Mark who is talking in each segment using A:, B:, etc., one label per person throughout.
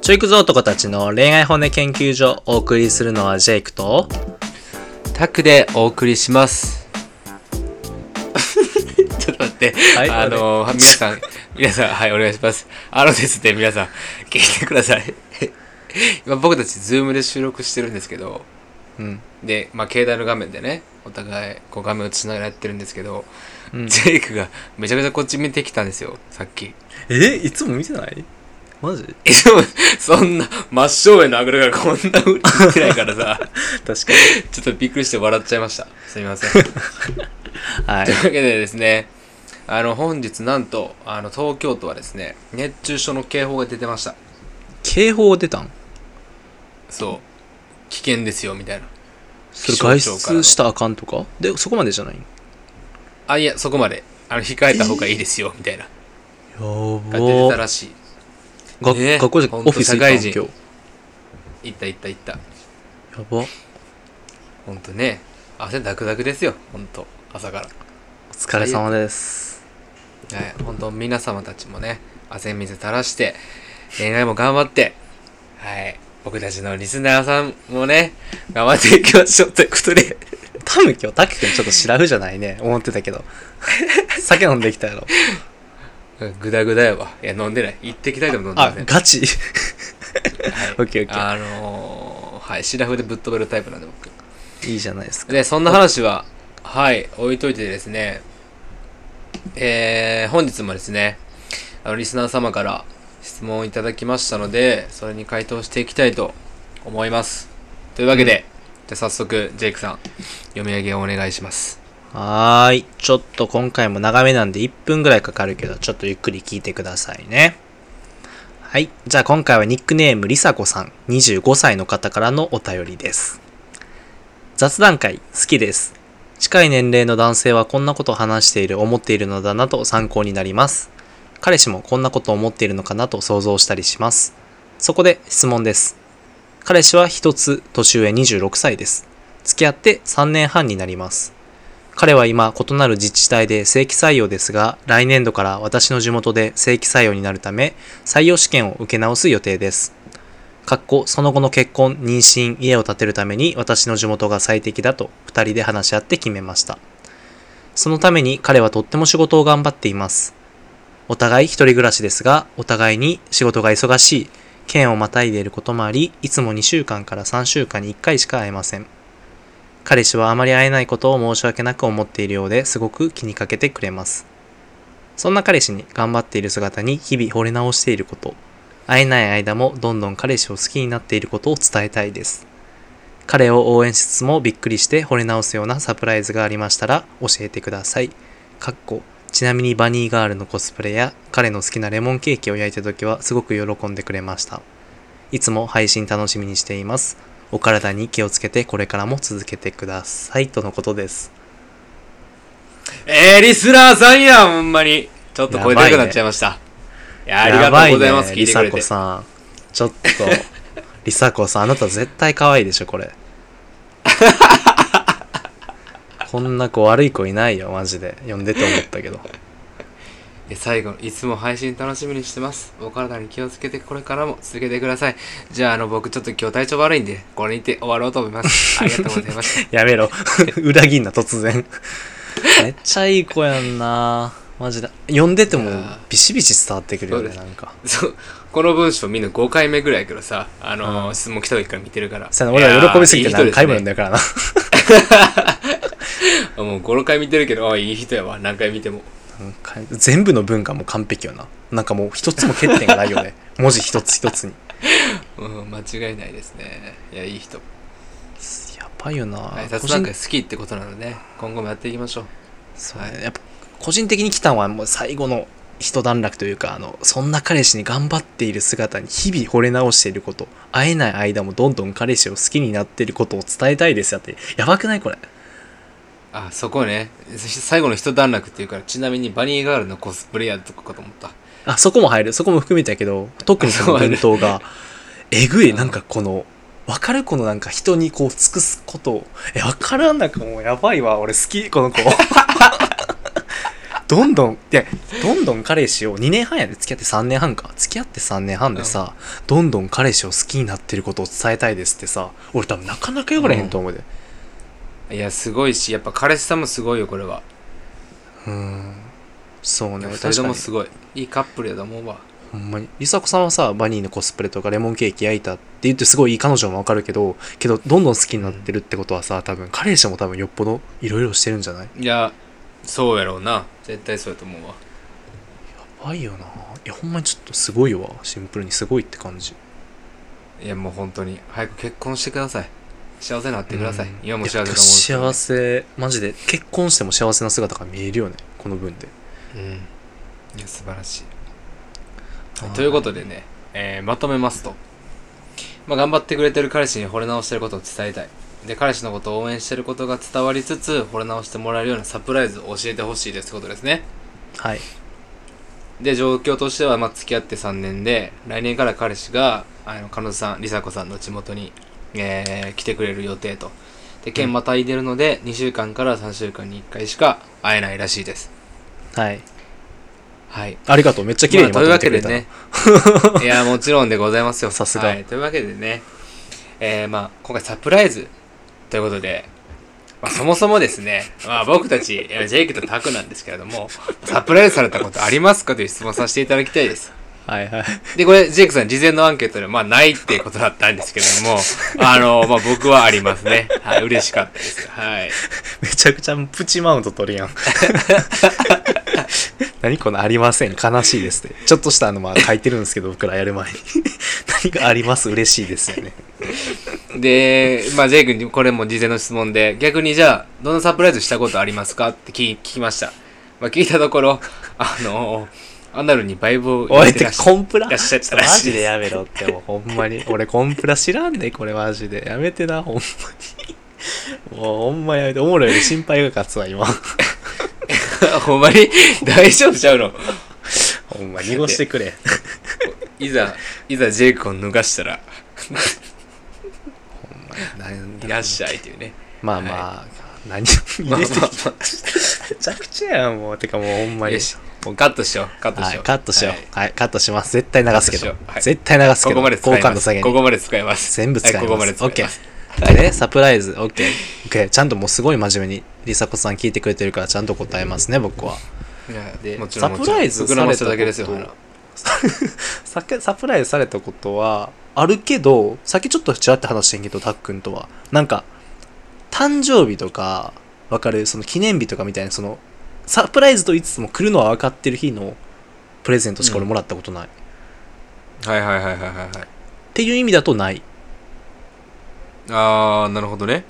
A: ちょいくぞ男たちの恋愛骨研究所お送りするのはジェイクと
B: タクでお送りします。ちょっと待って、
A: はい
B: あの皆さん、皆さん、はい、お願いします。あのですね、皆さん、聞いてください。今僕たち、ズームで収録してるんですけど、
A: うん
B: で、まあ、携帯の画面でね、お互い、こう画面を映しながらやってるんですけど、
A: うん
B: ジェイクがめちゃくちゃこっち見てきたんですよ、さっき。
A: えいつも見てない？マジ？
B: え、でも、そんな、真正面のあぐらがこんな風に見てないからさ、
A: 確か
B: ちょっとびっくりして笑っちゃいました。すみません。
A: に はい
B: というわけでですね、あの、本日なんと、あの、東京都はですね、熱中症の警報が出てました。
A: 警報出たん？
B: そう。危険ですよ、みたいな。
A: それ外
B: 気象庁からの
A: 出したらあかんとか？でそこまでじゃない
B: あ、いや、そこまで、あの、控えた方がいいですよ、みたいな。
A: や
B: が出てた
A: ば
B: らしい。
A: が
B: ね
A: 学校じゃ
B: ほんと
A: オフィス行ったん？今日。
B: いったいったいった。
A: やば。
B: ほんとね、汗ダクダクですよ、ほんと。朝から。
A: お疲れ様です。
B: はい、本当皆様たちもね、汗水垂らして、恋愛も頑張って、はい、僕たちのリスナーさんもね、頑張っていきましょうということで、
A: 多分今日タク君ちょっとシラフじゃないね。思ってたけど。酒飲んできたやろ
B: グダグダやわ。いや、飲んでない。一滴たりでも飲んで
A: あ
B: ません。
A: ガチ？
B: はい
A: オッケーオッケー
B: あのー、はい、シラフでぶっ飛べるタイプなんで僕。
A: いいじゃないですか
B: で、そんな話は、はい、置いといてですね、えー、本日もですね、あの、リスナー様から質問をいただきましたので、それに回答していきたいと思います。というわけで、じゃあ早速、ジェイクさん、読み上げをお願いします。
A: はーい。ちょっと今回も長めなんで1分ぐらいかかるけど、ちょっとゆっくり聞いてくださいね。はい。じゃあ今回はニックネームりさこさん、25歳の方からのお便りです。雑談会、好きです。近い年齢の男性はこんなことを話している、思っているのだなと参考になります。彼氏もこんなことを思っているのかなと想像したりします。そこで質問です。彼氏は一つ年上26歳です。付き合って3年半になります。彼は今異なる自治体で正規採用ですが来年度から私の地元で正規採用になるため採用試験を受け直す予定です。かっこその後の結婚、妊娠、家を建てるために私の地元が最適だと2人で話し合って決めました。そのために彼はとっても仕事を頑張っています。お互い一人暮らしですが、お互いに仕事が忙しい、県をまたいでいることもあり、いつも2週間から3週間に1回しか会えません。彼氏はあまり会えないことを申し訳なく思っているようですごく気にかけてくれます。そんな彼氏に頑張っている姿に日々惚れ直していること、会えない間もどんどん彼氏を好きになっていることを伝えたいです。彼を応援しつつもびっくりして惚れ直すようなサプライズがありましたら教えてください。かっこちなみにバニーガールのコスプレや彼の好きなレモンケーキを焼いた時はすごく喜んでくれました。いつも配信楽しみにしています。お体に気をつけてこれからも続けてくださいとのことです。
B: えー、リスナーさんやん、ほんまに。ちょっと声でかくなっちゃいました。いや、ありがとうございます、聞いてくれて。
A: こさん。ちょっと、りさこさん、あなた絶対可愛いでしょ、これ。こんな子悪い子いないよ、マジで。呼んでて思ったけど。
B: で最後、いつも配信楽しみにしてます。お体に気をつけて、これからも続けてください。じゃあ、あの、僕ちょっと今日体調悪いんで、これにて終わろうと思います。ありがとうございました。
A: やめろ。裏切んな、突然。めっちゃいい子やんなマジで。呼んでてもビシビシ伝わってくるよね、
B: そう
A: なんか。
B: そう、この文章みんな5回目ぐらいやけどさ、あの
A: うん
B: 質問来た時から見てるから。
A: さ俺は喜びすぎて何回も読ん
B: だ
A: だからな。
B: もう5、6回見てるけど、あいい人やわ。何回見ても。
A: なんか全部の文がもう完璧よな。なんかもう一つも欠点がないよね。文字一つ一つに。
B: うん、間違いないですね。いや、いい人。
A: やばいよな、
B: はい、
A: 個人
B: 雑談会好きってことなので、今後もやっていきましょう。
A: そうねやっぱ個人的に来たのはもう最後の一段落というかあのそんな彼氏に頑張っている姿に日々惚れ直していること会えない間もどんどん彼氏を好きになっていることを伝えたいですよってやばくないこれ
B: あ、そこね。最後の一段落っていうから、ちなみにバニーガールのコスプレイヤーとかかと思った。
A: あそこも入る。そこも含めたけど特にその文頭が。えぐい。なんかこの分かるこのなんか人にこう尽くすこと。をえ分からんなんかもうやばいわ。俺好きこの子。どんどんいやどんどん彼氏を2年半やで。付き合って3年半か。付き合って3年半でさ、どんどん彼氏を好きになってることを伝えたいですってさ俺多分なかなか言われへんと思うで
B: いやすごいしやっぱ彼氏さんもすごいよこれは。
A: うん。そうね。
B: 2人
A: 確かに。
B: ともすごい。いいカップルやと思うわ。
A: ほんまに。梨紗子さんはさバニーのコスプレとかレモンケーキ焼いたって言ってすごいいい彼女もわかるけどけどどんどん好きになってるってことはさ多分彼氏も多分よっぽどいろいろしてるんじゃない？
B: いやそうやろうな。絶対そうやと思うわ。
A: やばいよな。いやほんまにちょっとすごいわ。シンプルにすごいって感じ。
B: いやもう本当に。早く結婚してください幸せになってください、
A: うん。
B: 今も幸せだと思う。
A: 幸せマジで結婚しても幸せな姿が見えるよね。この分で。
B: うん。いや素晴らしい。はいということでね、えーまとめますと、まあ、頑張ってくれてる彼氏に惚れ直してることを伝えたい。で彼氏のことを応援してることが伝わりつつ惚れ直してもらえるようなサプライズを教えてほしいですってことですね。
A: はい。
B: で状況としては、まあ、付き合って3年で来年から彼氏があの彼女さん梨紗子さんの地元に、えー来てくれる予定と。で県またいでるので、2週間から3週間に1回しか会えないらしいです。
A: はい。
B: はい。
A: ありがとう。めっちゃ綺麗にま
B: まあという
A: とめて
B: わけ
A: くれた、
B: で ねいやもちろんでございますよ。
A: さすが。
B: はい、というわけでね。えー、まあ今回サプライズということで、まあ、そもそもですね、まあ、僕たちいやジェイクとタクなんですけれどもサプライズされたことありますかという質問させていただきたいです
A: はいはい。
B: でこれジェイクさん事前のアンケートでまあないっていうことだったんですけれども あのまあ僕はありますね。はい嬉しかったです。はい。
A: めちゃくちゃプチマウント取るやん。何このありません悲しいですってちょっとしたあのまあ書いてるんですけど僕らやる前に。何かあります嬉しいですよね。
B: で、まあ、ジェイ君にこれも事前の質問で、逆にじゃあ、どのサプライズしたことありますか？って聞聞きました。まあ、聞いたところ、あのアナルにバイブを入れらっし
A: コンプラ？マジでやめろってもうほんまに。俺コンプラ知らんねこれマジで。やめてなほんまに。もうほんまやめておもろいより心配が勝つわ今。
B: ほんまに？大丈夫ちゃうの？
A: ほんま濁してくれ。
B: いざ、いざジェイ君を脱がしたら、いらっしゃいっていうね。
A: まあまあ、何
B: まあまあ
A: 入れて
B: まあ。
A: めちゃくちゃやんもう。てかもうほんまに。
B: よし、もうカットしよう、カットしよう。
A: はい、カットしよう、
B: は
A: はいい、カットします。絶対流すけど。絶対流すけど。
B: ここまで使います。ここまで使います。
A: 全部使います、
B: はいここまで使い
A: オッケ
B: ます。
A: ーでねサプライズ。オッケー。オッケー。ちゃんともうすごい真面目にりさこさん聞いてくれてるからちゃんと答えますね僕は。い
B: や
A: でサプライズ
B: もちろん膨らませただけですよ、
A: サクサプライズされたことはあるけどさっきちょっとちらって話してんけどたっくんとは。なんか誕生日とかわかる？その記念日とかみたいなそのサプライズと言いつつも来るのは分かってる日のプレゼントしか俺もらったことない、っ
B: はいはいはいはいはいはい。
A: ていう意味だとない
B: あー、なるほどね。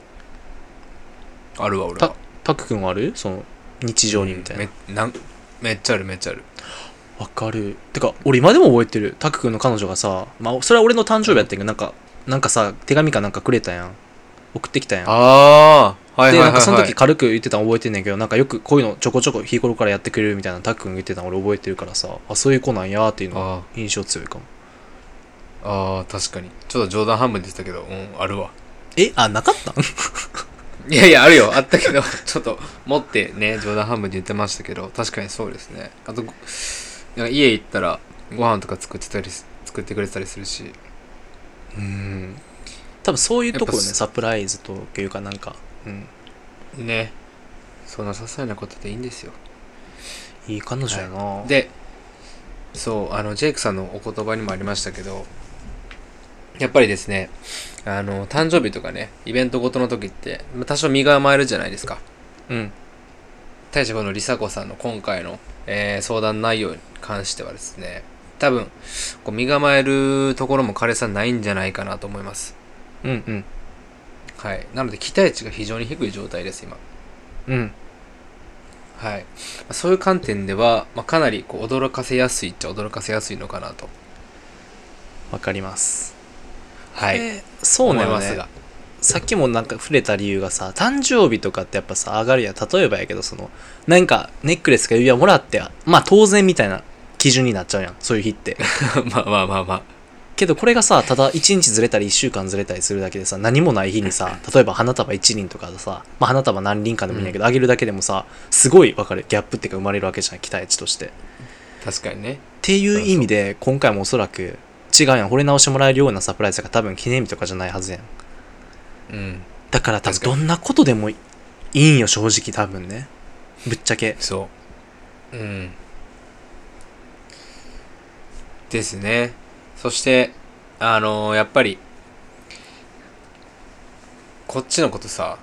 B: あるわ、俺は。
A: たっくんはある？その日常にみたいな
B: めなんめっちゃあるめっちゃある。
A: わかるてか俺今でも覚えてるタク君の彼女がさまあそれは俺の誕生日やったんやけどなんかなんかさ手紙かなんかくれたやん送ってきたやん
B: あー、はいはいはい、はい。
A: でなんかその時軽く言ってたの覚えてんねんけどなんかよくこういうのちょこちょこ日頃からやってくれるみたいなタク君が言ってたの俺覚えてるからさあそういう子なんやっていうのが
B: あ
A: 印象強いかも
B: ーあー、確かに。ちょっと冗談半分でしたけど、うん、あるわ。
A: えあなかったん？
B: いやいや、あるよ。あったけど、ちょっと持ってね、冗談半分で言ってましたけど、確かにそうですね。あと、家行ったら、ご飯とか作ってたりす、作ってくれてたりするし。
A: うん多分そういうところねサプライズというかなんかうん
B: ね。そんな些細なことでいいんですよ。
A: いい彼女やな、
B: で、そう、あの、ジェイクさんのお言葉にもありましたけど、やっぱりですね、あの、誕生日とかね、イベントごとの時って、まあ多少身が甘えるじゃないですか。
A: うん
B: 対してこの梨紗子さんの今回の、えー相談内容に関してはですね、多分、こう身構えるところも彼さんないんじゃないかなと思います。
A: うんうん
B: はい。なので期待値が非常に低い状態です、今。
A: うん
B: はい。そういう観点では、まあ、かなりこう驚かせやすいっちゃ驚かせやすいのかなと。
A: わかります
B: はい。
A: えーそうね
B: ますが。
A: さっきもなんか触れた理由がさ誕生日とかってやっぱさ上がるやん例えばやけどそのなんかネックレスか指輪もらってまあ当然みたいな基準になっちゃうやんそういう日って
B: まあまあまあまあ。
A: けどこれがさただ1日ずれたり1週間ずれたりするだけでさ何もない日にさ例えば花束1輪とかでさ、まあ、花束何輪かでもいいんやけど、あげるだけでもさすごい分かる。ギャップっていうか生まれるわけじゃん期待値として。っ
B: 確かにね。
A: ていう意味で今回もおそらく違うやん。惚れ直してもらえるようなサプライズが多分記念日とかじゃないはずやん。
B: うん。
A: だから多分どんなことでもいいんよ正直多分ね。ぶっちゃけ。
B: そう。うん。ですねそしてあのーやっぱりこっちのことさ、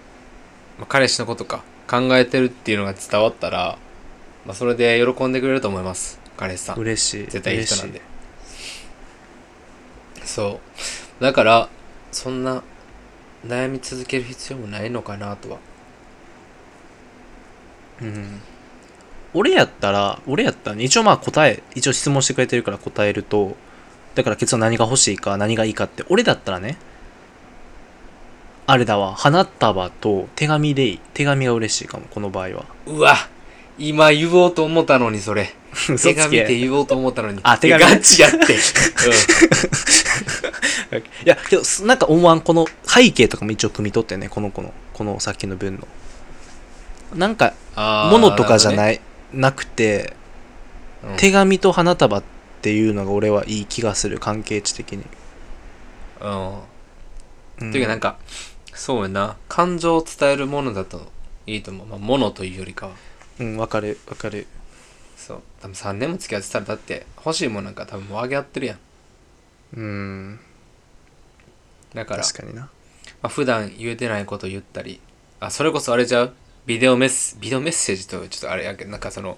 B: まあ彼氏のことか考えてるっていうのが伝わったら、まあ、それで喜んでくれると思います。彼氏さん。
A: 嬉しい。
B: 絶対いい人なんで。そう。だからそんな悩み続ける必要もないのかなとは。い
A: うん。俺やったら俺やったらね一応まあ答え一応質問してくれてるから答えるとだから結論何が欲しいか何がいいかって俺だったらねあれだわ。花束と手紙でいい。手紙が嬉しいかもこの場合は。
B: うわ。今言おうと思ったのにそれ。手紙って
A: け
B: 言おうと思ったのに。
A: あ手紙。
B: ガチやって、
A: いやけどなんか思わんこの背景とかも一応汲み取ってねこの子のこのさっきの文の。なんか
B: うん、
A: 物とかじゃ
B: い、
A: ないなくて
B: うん。
A: 手紙と花束っていうのが俺はいい気がする関係値的に、
B: うん。
A: うん。
B: ていうかなんかそうやな。感情を伝えるものだといいと思う。まあ物というよりかは。
A: うんわかるわかる。
B: そう。多分3年も付き合ってたらだって欲しいもんなんか多分もうあげ合ってるやん。
A: うん。
B: だから
A: 確かにな。
B: まあ、普段言えてないこと言ったりあそれこそあれちゃう？ビデオメスビデオメッセージとちょっとあれやけどなんかその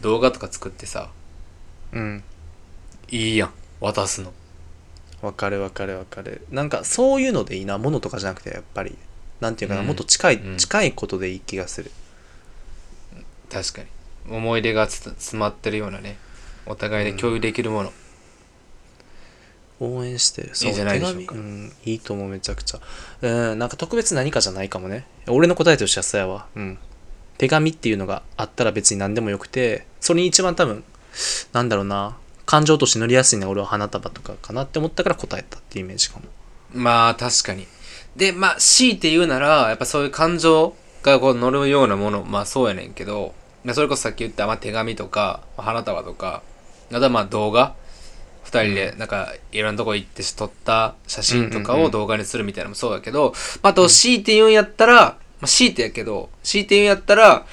B: 動画とか作ってさ。
A: うん
B: いいやん。渡すの。
A: わかるわかるわかる。なんかそういうのでいいな。ものとかじゃなくてやっぱり。なんていうかな、
B: うん。
A: もっと近い、
B: うん。
A: 近いことでいい気がする。
B: 確かに。思い出がつ詰まってるようなね。お互いで共有できるもの、
A: 応援して。る
B: いいじゃないでしょうか。
A: 手紙。うん、いいと思うめちゃくちゃ。うん。なんか特別何かじゃないかもね俺の答えとしてはそうやわうん。手紙っていうのがあったら別に何でもよくてそれに一番多分なんだろうな感情として乗りやすいのは俺は花束とかかなって思ったから答えたっていうイメージかも。
B: まあ確かに。でまあ強いて言うならやっぱそういう感情がこう乗るようなものまあそうやねんけどそれこそさっき言った、まあ、手紙とかまあ花束とかあとはまあ動画二人でなんかいろんなとこ行って撮った写真とかを動画にするみたいなのもそうだけど、まあ、あと強いて言うんやったら、まあ、強いてやけど強いて言うんやったら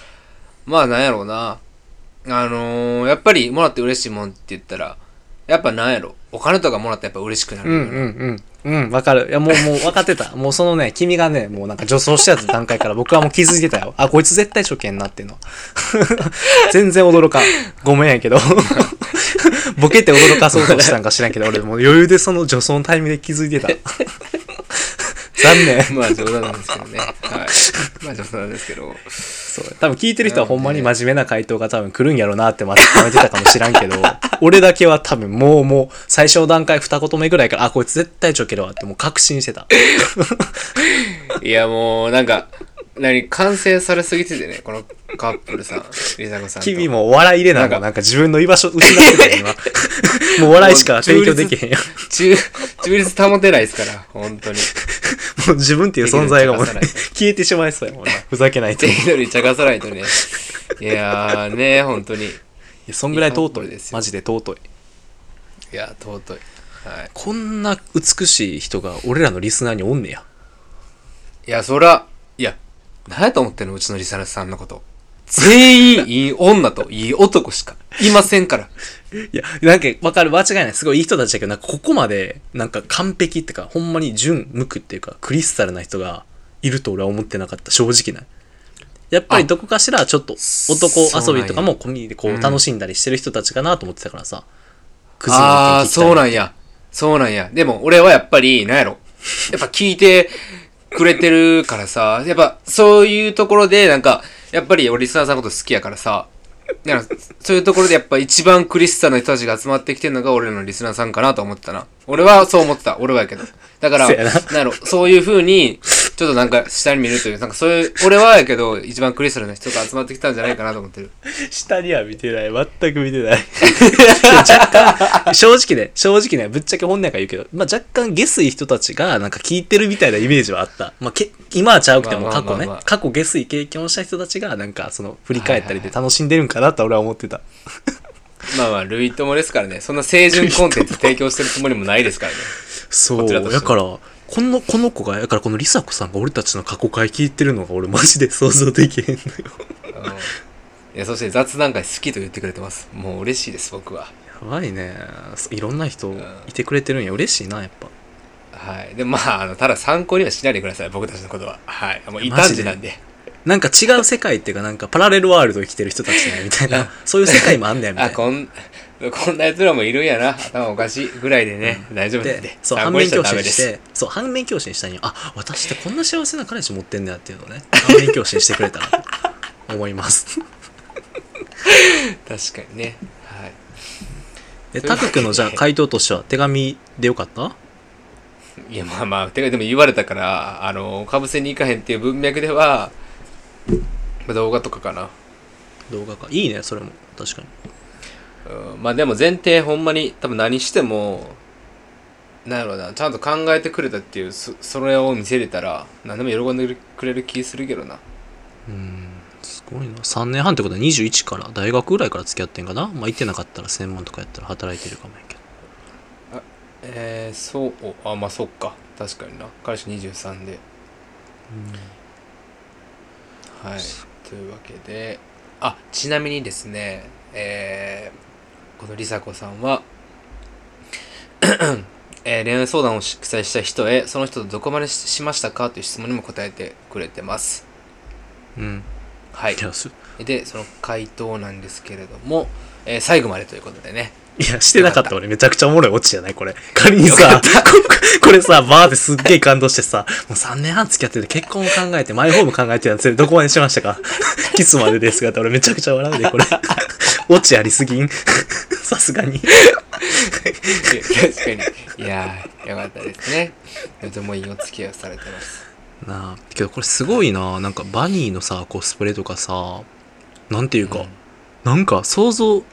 B: まあなんやろうなあのー、やっぱりもらって嬉しいもんって言ったらやっぱなんやろ。お金とかもらったやっぱ嬉しくなる
A: うんうんうんうん。わかる。いやもうもう分かってた。もうそのね君がねもうなんか女装してた段階から僕はもう気づいてたよ。あこいつ絶対初見なっていうの。全然驚かん。ごめんやけど。ボケて驚かそうとしたんか知らんけど俺もう余裕でその女装のタイミングで気づいてた。残念
B: まあ冗談なんですけどね。はい。まあ冗談ですけど。
A: そう多分聞いてる人はほんまに真面目な回答が多分来るんやろなって待ち構えてたかもしらんけど 俺だけは多分もうもう最初の段階二言目ぐらいからあこいつ絶対ちょけるわってもう確信してた
B: いやもうなんか、何、完成されすぎててね、このカップルさん、リサコさんと。
A: 君もお笑い入れな
B: なんか
A: のなんか自分の居場所失ってるよ今 もうお笑いしか提供できへんよ
B: 中、中立保てないですから、本当に。
A: 自分っていう存在がもう、ね 消えてしまいそうやもんなふざけないとい
B: 適度に茶化さないとね。いやーね、本当に。い
A: やそんぐらい尊い
B: いいですよ
A: マジで尊い
B: や、尊い。はい。
A: こんな美しい人が俺らのリスナーにおんねや
B: いや、そら、いや、何やと思ってんの？うちのリサナさんのこと。全員いい女といい男しかいませんから。
A: いや、なんかわかる、間違いない。すごいいい人たちだけど、なんかここまで、なんか完璧っていうか、ほんまに純無垢っていうか、クリスタルな人がいると俺は思ってなかった。正直ない。やっぱりどこかしらちょっと男遊びとかも込みでこ
B: う
A: うん楽しんだりしてる人たちかなと思ってたからさ。クズの
B: ああそうなんや。そうなんや。でも俺はやっぱり、なんやろ。やっぱ聞いてくれてるからさ、やっぱそういうところで、なんか、やっぱり俺リスナーさんのこと好きやからさ、だからそういうところでやっぱ一番クリスタの人たちが集まってきてるのが俺らのリスナーさんかなと思ってたな。俺はそう思ってた。俺はやけど。だから、
A: そうやな
B: なんやろ、そういう風に、ちちょっとなんか下に見るという、なんかそういう、俺はやけど、一番クリスタルな人が集まってきたんじゃないかなと思ってる。
A: 下には見てない。全く見てない。若干、正直ね、正直ね、ぶっちゃけ本音やから言うけど、まあ若干下水人たちがなんか聞いてるみたいなイメージはあった。まあけ今はちゃうくても
B: まあ
A: 過去ね
B: まあまあまあ、
A: 過去下水経験をした人たちがなんかその振り返ったりで楽しんでるんかなと俺は思ってた。
B: まあまあ、類友ですからね。そんな清純コンテンツ提供してるつもりもないですからね。
A: そう。だから、この、この子が、だからこのりさこさんが俺たちの過去回聞いてるのが俺マジで想像できへんのよ。
B: うんいや、そして雑談会好きと言ってくれてます。もう嬉しいです、僕は。
A: やばいね。いろんな人いてくれてるんや。嬉しいな、やっぱ。
B: はい。で、まあ、あの、ただ参考にはしないでください、僕たちのことは。はい。もう異端児なんで。
A: なんか違う世界っていうか、なんかパラレルワールド生きてる人たちね、みたいな。そういう世界もあんねや、みたい
B: あ、
A: な。
B: こん、こんな奴らもいるんやな。頭おかしいぐらいでね、大丈夫なんで
A: で。、そう、反面教。師にして、そう、反面教師にしたんよ。あ、私ってこんな幸せな彼氏持ってんだよっていうのをね、反面教師にしてくれたらと思います。
B: 確かにね。はい。
A: で、タク君のじゃあ回答としては手紙でよかった？
B: いや、まあまあ、てかでも言われたから、あの、かぶせに行かへんっていう文脈では、まあ動画とかかな。
A: 動画か。いいね、それも。確かに。
B: うん、まあでも前提ほんまに多分何してもなんやろうなちゃんと考えてくれたっていうそそれを見せれたら何でも喜んでくれる気するけどな
A: うん、すごいな。3年半ってことは21から、大学ぐらいから付き合ってんかな？まあ、行ってなかったら専門とかやったら働いてるかもやけど。
B: えー、そうあまあそっか確かにな彼氏23ではい。というわけであちなみにですねえーこのりさこさんは えー恋愛相談を記載した人へその人とどこまでししましたか？という質問にも答えてくれてます。
A: うん。
B: はい。でその回答なんですけれども、えー最後までということでね
A: いや、してなかった俺。めちゃくちゃおもろいオチじゃないこれ。仮にさ、こ これさ、バーってすっげえ感動してさ、もう3年半付き合ってて結婚を考えて、マイホーム考えてたやつでどこまでしましたか？キスまでですがって俺めちゃくちゃ笑うで、これ。オチありすぎん？さすがに。
B: いや確かに。いやーよかったですね。とてもいいお付き合いをされてます。
A: なあ、けどこれすごいな。なんかバニーのさ、コスプレとかさ、なんていうか、
B: うん。
A: なんか想像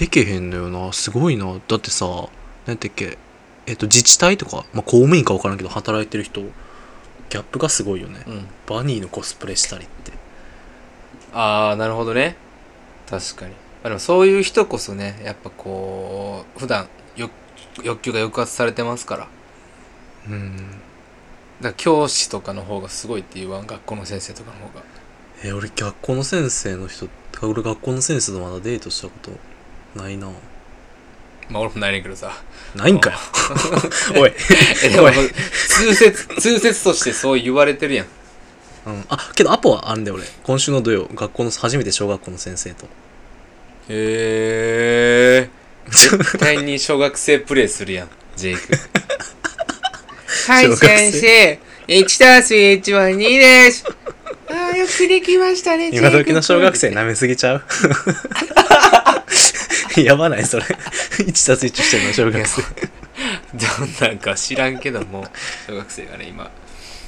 A: でけへんのよな。すごいな。だってさ、なんてっけ、えっと自治体とか、まあ、公務員か分からんけど働いてる人、ギャップがすごいよね。
B: うん
A: バニーのコスプレしたりって。
B: ああなるほどね確かに、まあ、でもそういう人こそねやっぱこう普段欲欲求が抑圧されてますからだか
A: うん。
B: ら教師とかの方がすごいって言わん学校の先生とかの方が
A: え、俺学校の先生の人、俺学校の先生とまだデートしたことないな。
B: まあ俺もないねんけどさ
A: ないんかよ。おい。
B: えでも
A: おい
B: 通説通説としてそう言われてるやん
A: うん。あ、けどアポはあんで俺。今週の土曜、学校の、初めて小学校の先生と。
B: へえ絶対に小学生プレイするやんジェイク はい
A: 小学生
B: 先生1たす1は2ですああよくできましたね
A: 今時の小学生舐めすぎちゃう やばないそれ。1たす1してんの、小学生。
B: どんなんか知らんけども小学生がね今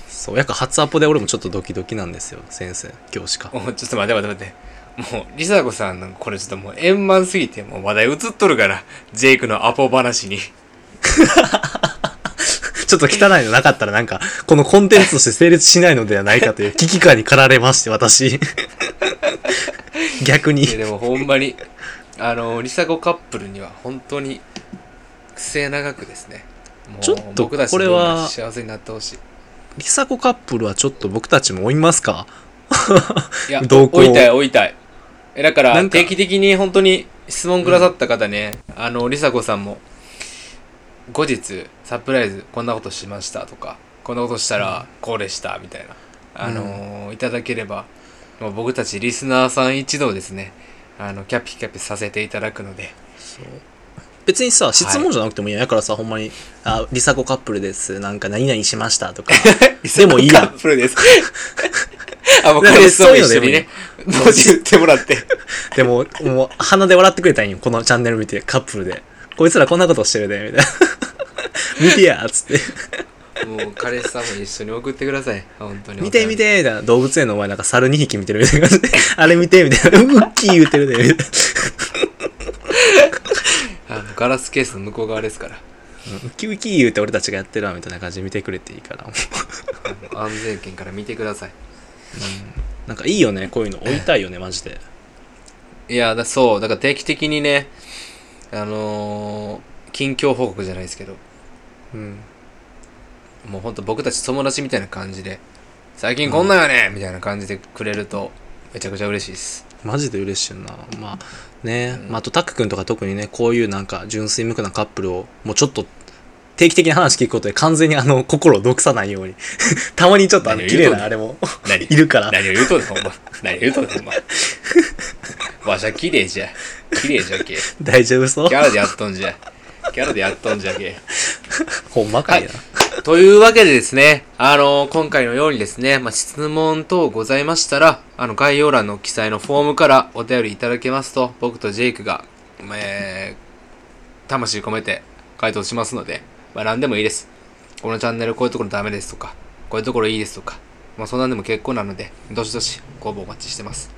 A: そう、やっぱ初アポで俺もちょっとドキドキなんですよ、先生、教師か。
B: もうちょっと待って待って待ってもうリサ子さんのこれちょっともう円満すぎてもう話題移っとるからジェイクのアポ話に
A: ちょっと汚いのなかったらなんか、このコンテンツとして成立しないのではないかという 危機感に駆られまして、私。逆に
B: い。やでもほんまにあのリサ子カップルには本当に末永くですね。もう
A: ちょっと
B: 僕たち
A: これは
B: 幸せになってほしい。
A: リサ子カップルはちょっと僕たちも追いますか？
B: いや
A: 同行。
B: 置いたい置いたい。えだから定期的に本当に質問くださった方ね、あのリサ子さんも後日サプライズこんなことしましたとかこんなことしたらこうでしたみたいなあのーいただければもう僕たちリスナーさん一同ですねあのキャピキャピさせていただくので
A: 別にさ、質問じゃなくてもいいやん。だからさ、ほんまに、あ、リサ子カップルです。なんか何々しましたとか。でもいいやん
B: カップルですあもう彼一緒にね文字言ってもらって
A: でも、もう、鼻で笑ってくれたんよ。このチャンネル見て、カップルで。こいつらこんなことしてるで、みたいな。見てや、つって。
B: もう彼氏さんも一緒に送ってください。本当に。
A: 見て見てみたいな。動物園のお前なんか猿2匹見てる。みたいな感じであれ見てみたいな。ウッキー言うてるで。みたいな
B: あのガラスケースの向こう側ですから。
A: ウキウキ言うて俺たちがやってるわみたいな感じで見てくれていいから。
B: 安全圏から見てください。
A: なんかいいよねこういうの。置いたいよねマジで。
B: いやだそう。だから定期的にねあのー近況報告じゃないですけど。
A: うん
B: もうほんと僕たち友達みたいな感じで最近こんなんやね、みたいな感じでくれるとめちゃくちゃ嬉しいです。
A: マジで嬉しいな。まあね、まあ、あとタック君とか特にねこういうなんか純粋無垢なカップルをもうちょっと定期的に話聞くことで完全にあの 心を毒さないように。たまにちょっとあの綺麗なあれも。
B: 何？
A: いるから。
B: 何を言うとんねんほんま。何を言うとんねんほんま。わしゃ綺麗じゃ。綺麗じゃけ。
A: 大丈夫そう？
B: キャラでやっとんじゃ。キャラでやっとんじゃけ。
A: ほんまかいな、
B: というわけでですね、あの今回のようにですね、まあ、質問等ございましたら、あの、概要欄の記載のフォームからお便りいただけますと、僕とジェイクが、えー、魂込めて回答しますので、まあ、何でもいいです。このチャンネルこういうところダメですとか、こういうところいいですとか、まあ、そんなんでも結構なので、どしどしご応募お待ちしてます。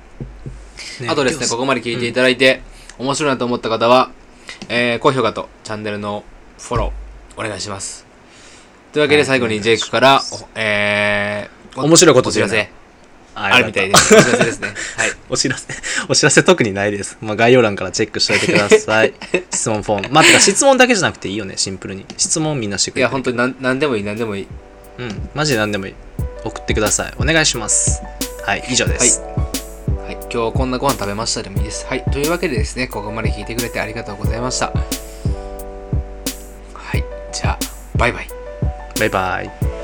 A: ね
B: あとですね、ここまで聞いていただいて、面白いなと思った方は、えー、高評価とチャンネルのフォロー、お願いします。というわけで最後にジェイクから、おえー、
A: 面白いこと
B: お知らせ、
A: あ
B: あるみたいです。お知らせですね。はい。
A: お知らせ、お知らせ特にないです。まあ、概要欄からチェックしておいてください。質問フォーム。まあ、てか質問だけじゃなくていいよね、シンプルに。質問みんなしてくれて
B: いや、本当になんなんでもいい、なんでもいい。
A: うん、マジで何でもいい。送ってください。お願いします。はい、以上です。
B: はい。今日こんなご飯食べましたでもいいです。はい。というわけでですね、ここまで聞いてくれてありがとうございました。はい。じゃあ、バイバイ。
A: 拜拜。